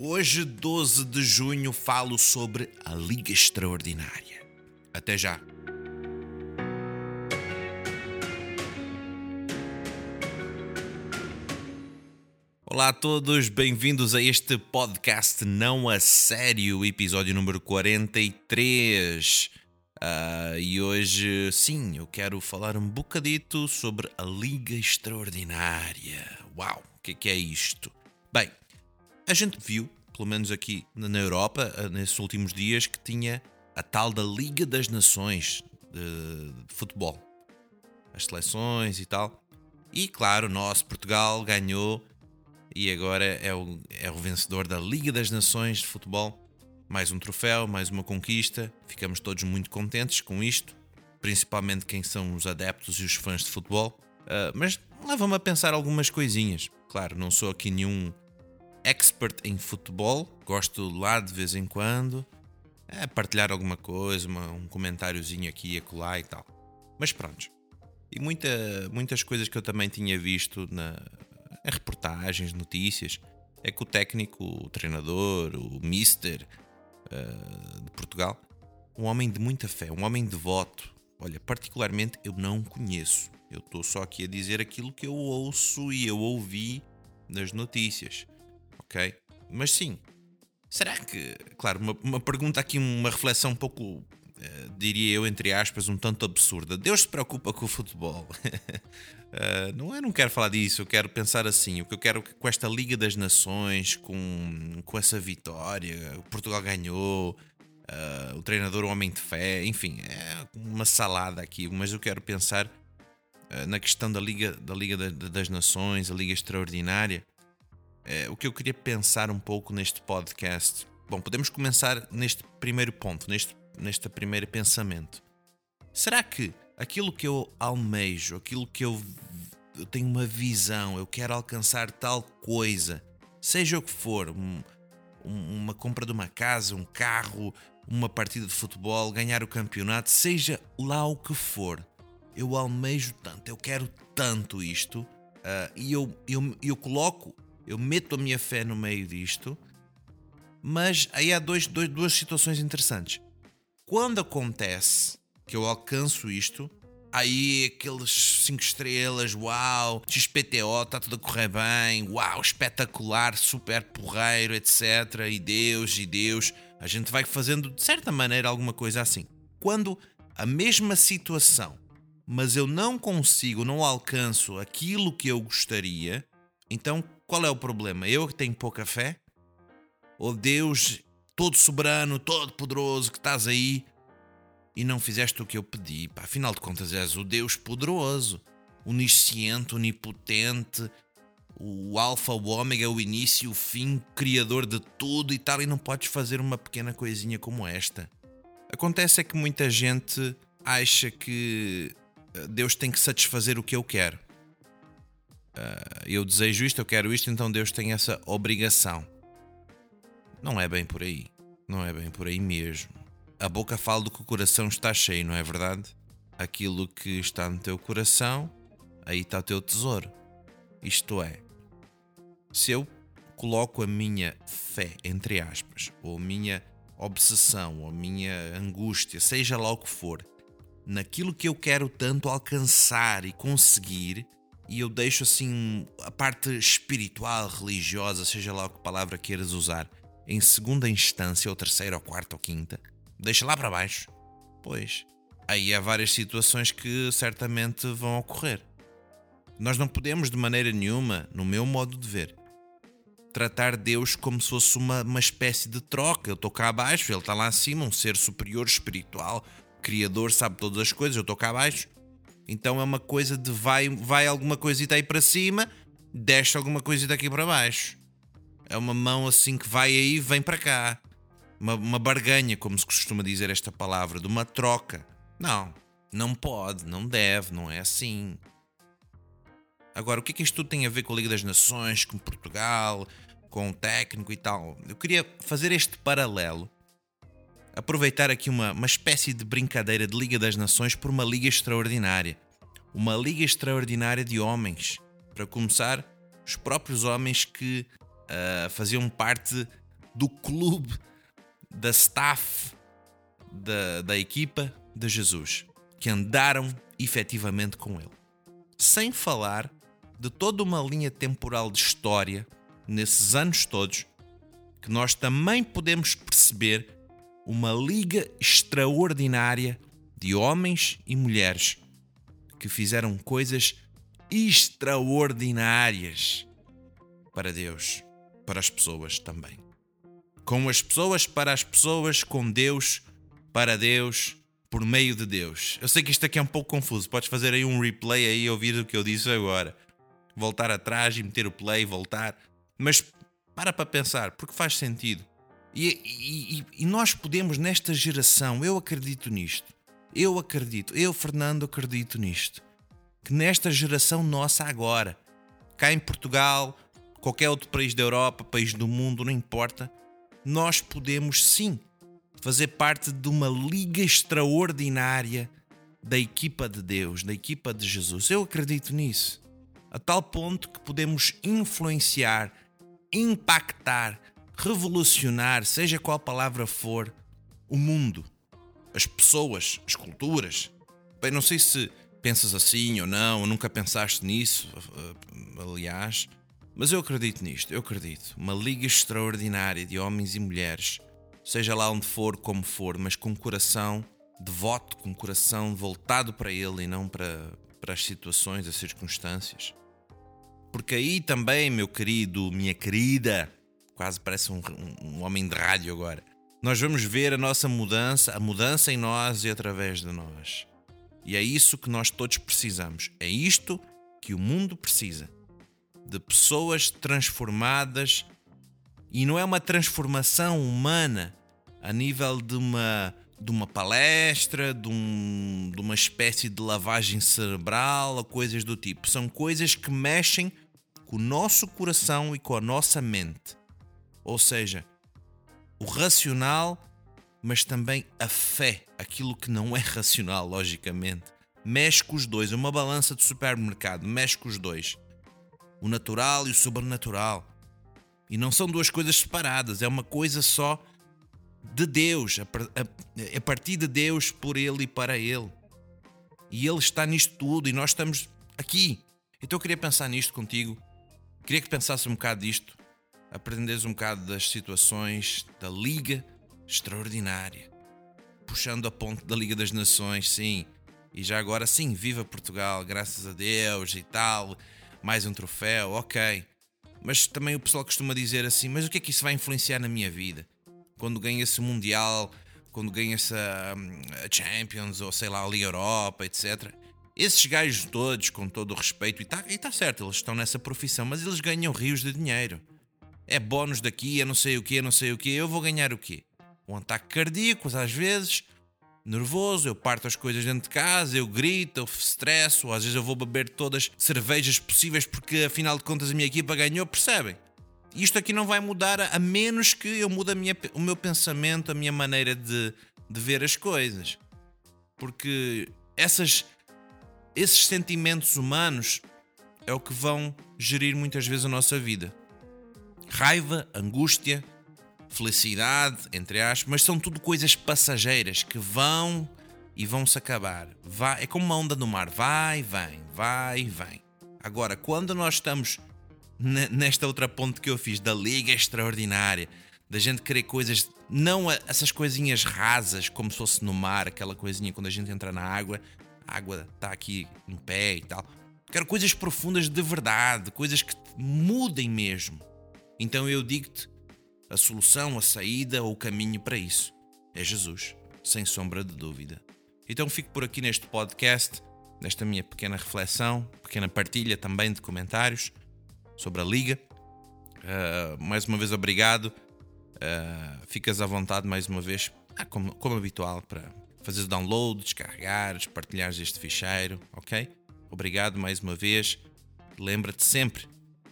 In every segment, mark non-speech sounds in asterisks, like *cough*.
Hoje, 12 de junho, falo sobre a Liga Extraordinária. Até já. Olá a todos, bem-vindos a este podcast Não a Sério, episódio número 43. Uh, e hoje, sim, eu quero falar um bocadito sobre a Liga Extraordinária. Uau, o que é, que é isto? Bem, a gente viu, pelo menos aqui na Europa, ah, nesses últimos dias, que tinha a tal da Liga das Nações de, de futebol. As seleções e tal. E claro, nós, Portugal, ganhou e agora é o, é o vencedor da Liga das Nações de Futebol. Mais um troféu, mais uma conquista. Ficamos todos muito contentes com isto, principalmente quem são os adeptos e os fãs de futebol. Uh, mas leva-me a pensar algumas coisinhas. Claro, não sou aqui nenhum expert em futebol, gosto lá de vez em quando. É, partilhar alguma coisa, uma, um comentáriozinho aqui e acolá e tal. Mas pronto. E muita, muitas coisas que eu também tinha visto na, em reportagens, notícias, é que o técnico, o treinador, o mister uh, de Portugal, um homem de muita fé, um homem devoto. Olha, particularmente eu não conheço. Eu estou só aqui a dizer aquilo que eu ouço e eu ouvi nas notícias. Ok? Mas sim, será que. Claro, uma, uma pergunta aqui, uma reflexão um pouco Uh, diria eu, entre aspas, um tanto absurda. Deus se preocupa com o futebol. Uh, *laughs* não, eu não quero falar disso, eu quero pensar assim. O que eu quero com esta Liga das Nações, com, com essa vitória, o Portugal ganhou, uh, o treinador, o homem de fé, enfim, é uma salada aqui. Mas eu quero pensar na questão da Liga, da Liga da, das Nações, a Liga Extraordinária. O que eu queria pensar um pouco neste podcast. Bom, podemos começar neste primeiro ponto, neste, neste primeiro pensamento. Será que aquilo que eu almejo, aquilo que eu, eu tenho uma visão, eu quero alcançar tal coisa, seja o que for, um, uma compra de uma casa, um carro, uma partida de futebol, ganhar o campeonato, seja lá o que for, eu almejo tanto, eu quero tanto isto, uh, e eu, eu, eu coloco, eu meto a minha fé no meio disto, mas aí há dois, dois, duas situações interessantes. Quando acontece que eu alcanço isto, aí aqueles 5 estrelas, uau, XPTO, está tudo a correr bem, uau, espetacular, super porreiro, etc. E Deus, e Deus. A gente vai fazendo de certa maneira alguma coisa assim. Quando a mesma situação, mas eu não consigo, não alcanço aquilo que eu gostaria, então qual é o problema? Eu que tenho pouca fé? Ou Deus todo soberano, todo poderoso que estás aí, e não fizeste o que eu pedi. Pá, afinal de contas, és o Deus poderoso, onisciente, onipotente, o Alfa, o Ômega, o início, o fim, criador de tudo e tal, e não podes fazer uma pequena coisinha como esta. Acontece é que muita gente acha que eh, Deus tem que satisfazer o que eu quero. Uh, eu desejo isto, eu quero isto, então Deus tem essa obrigação. Não é bem por aí. Não é bem por aí mesmo a boca fala do que o coração está cheio, não é verdade? Aquilo que está no teu coração, aí está o teu tesouro. Isto é, se eu coloco a minha fé, entre aspas, ou a minha obsessão, ou a minha angústia, seja lá o que for, naquilo que eu quero tanto alcançar e conseguir, e eu deixo assim a parte espiritual, religiosa, seja lá o que palavra queiras usar, em segunda instância, ou terceira, ou quarta, ou quinta, deixa lá para baixo. Pois, aí há várias situações que certamente vão ocorrer. Nós não podemos, de maneira nenhuma, no meu modo de ver, tratar Deus como se fosse uma, uma espécie de troca. Eu estou cá abaixo, ele está lá acima, um ser superior, espiritual, criador, sabe todas as coisas, eu estou cá abaixo. Então é uma coisa de vai, vai alguma coisita aí para cima, desce alguma coisa daqui para baixo. É uma mão assim que vai aí, vem para cá. Uma, uma barganha, como se costuma dizer esta palavra, de uma troca. Não, não pode, não deve, não é assim. Agora, o que é que isto tudo tem a ver com a Liga das Nações, com Portugal, com o técnico e tal? Eu queria fazer este paralelo, aproveitar aqui uma, uma espécie de brincadeira de Liga das Nações por uma Liga extraordinária. Uma Liga extraordinária de homens. Para começar, os próprios homens que uh, faziam parte do clube, da staff, da, da equipa de Jesus, que andaram efetivamente com ele. Sem falar de toda uma linha temporal de história nesses anos todos que nós também podemos perceber uma liga extraordinária de homens e mulheres que fizeram coisas extraordinárias para Deus, para as pessoas também. Com as pessoas, para as pessoas, com Deus, para Deus, por meio de Deus. Eu sei que isto aqui é um pouco confuso, podes fazer aí um replay aí e ouvir o que eu disse agora voltar atrás e meter o play, voltar. Mas para para pensar, porque faz sentido. E, e, e, nós podemos, nesta geração, eu acredito nisto. Eu acredito, eu, Fernando, acredito nisto. Que nesta geração nossa agora, cá em Portugal, qualquer outro país da Europa, país do mundo, não importa, nós podemos sim fazer parte de uma liga extraordinária da equipa de Deus, da equipa de Jesus. Eu acredito nisso a tal ponto que podemos influenciar, impactar, revolucionar, seja qual palavra for, o mundo, as pessoas, as culturas. Bem, não sei se pensas assim ou não, ou nunca pensaste nisso, eh, aliás, mas eu acredito nisto, eu acredito. Uma liga extraordinária de homens e mulheres, seja lá onde for, como for, mas com coração devoto, com coração voltado para Ele e não para, para as situações, as circunstâncias. Porque aí também, meu querido, minha querida, quase parece um, um, homem de rádio agora. Nós vamos ver a nossa mudança, a mudança em nós e através de nós. E é isso que nós todos precisamos. É isto que o mundo precisa. De pessoas transformadas. E não é uma transformação humana a nível de uma de uma palestra, de, um, de uma espécie de lavagem cerebral ou coisas do tipo. São coisas que mexem com o nosso coração e com a nossa mente. Ou seja, o racional, mas também a fé, aquilo que não é racional, logicamente. Mexe com os dois, é uma balança de supermercado, mexe com os dois. O natural e o sobrenatural. E não são duas coisas separadas, é uma coisa só de Deus, a, partir de Deus, por Ele e para Ele. E Ele está nisto tudo e nós estamos aqui. Então eu queria pensar nisto contigo. Queria que pensasse um bocado disto, aprenderes um bocado das situações da Liga Extraordinária, puxando a ponte da Liga das Nações, sim. E já agora, sim, viva Portugal, graças a Deus e tal. Mais um troféu, ok. Mas também o pessoal costuma dizer assim: mas o que é que isso vai influenciar na minha vida? quando ganha-se o Mundial, quando ganha-se a, a, Champions ou sei lá, a Liga Europa, etc. Esses gajos todos, com todo o respeito, e está tá certo, eles estão nessa profissão, mas eles ganham rios de dinheiro. É bónus daqui, é não sei o que, é não sei o que, eu vou ganhar o quê? Um ataque cardíaco, às vezes, nervoso, eu parto as coisas dentro de casa, eu grito, eu estresso, às vezes eu vou beber todas as cervejas possíveis porque afinal de contas a minha equipa ganhou, percebem? Isto aqui não vai mudar a menos que eu mude minha, o meu pensamento, a minha maneira de, de ver as coisas. Porque essas, esses sentimentos humanos é o que vão gerir muitas vezes a nossa vida. Raiva, angústia, felicidade, entre aspas, mas são tudo coisas passageiras que vão e vão se acabar. Vai, é como uma onda no mar, vai, vem, vai, vem. Agora, quando nós estamos nesta outra ponte que eu fiz da liga extraordinária, da gente querer coisas, não essas coisinhas rasas, como se fosse no mar, aquela coisinha quando a gente entra na água, a água está aqui no pé e tal. Quero coisas profundas de verdade, coisas que mudem mesmo. Então eu digo-te: a solução, a saída ou o caminho para isso é Jesus, sem sombra de dúvida. Então fico por aqui neste podcast, nesta minha pequena reflexão, pequena partilha também de comentários. sobre a Liga. Uh, mais uma vez, obrigado. Uh, ficas à vontade, mais uma vez, ah, como, como habitual, para fazer o download, descarregares, partilhares este ficheiro, ok? Obrigado mais uma vez. Lembra-te sempre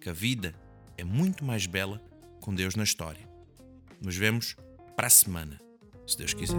que a vida é muito mais bela com Deus na história. Nos vemos para a semana, se Deus quiser.